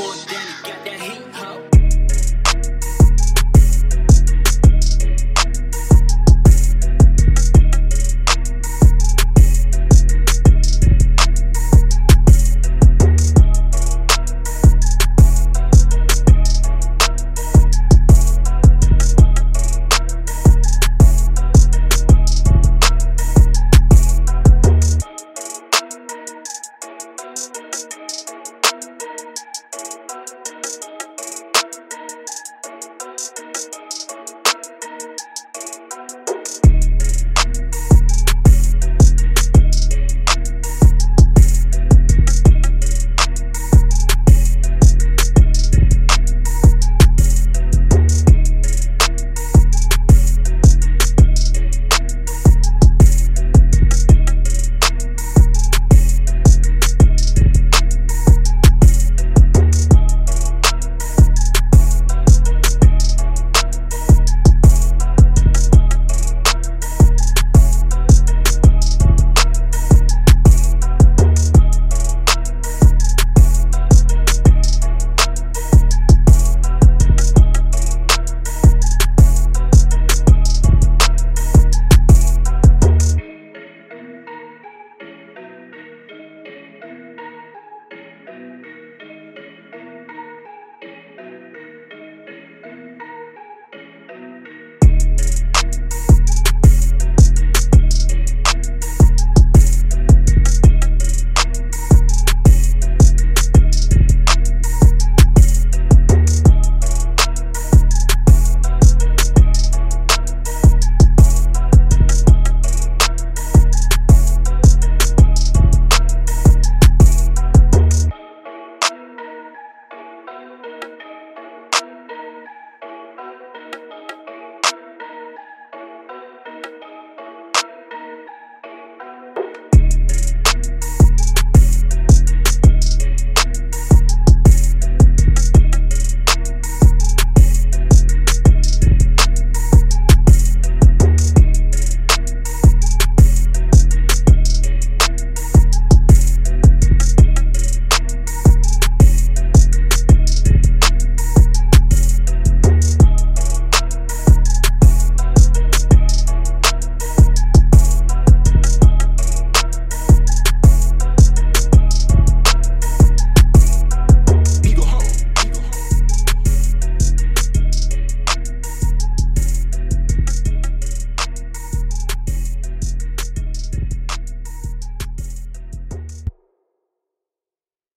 organic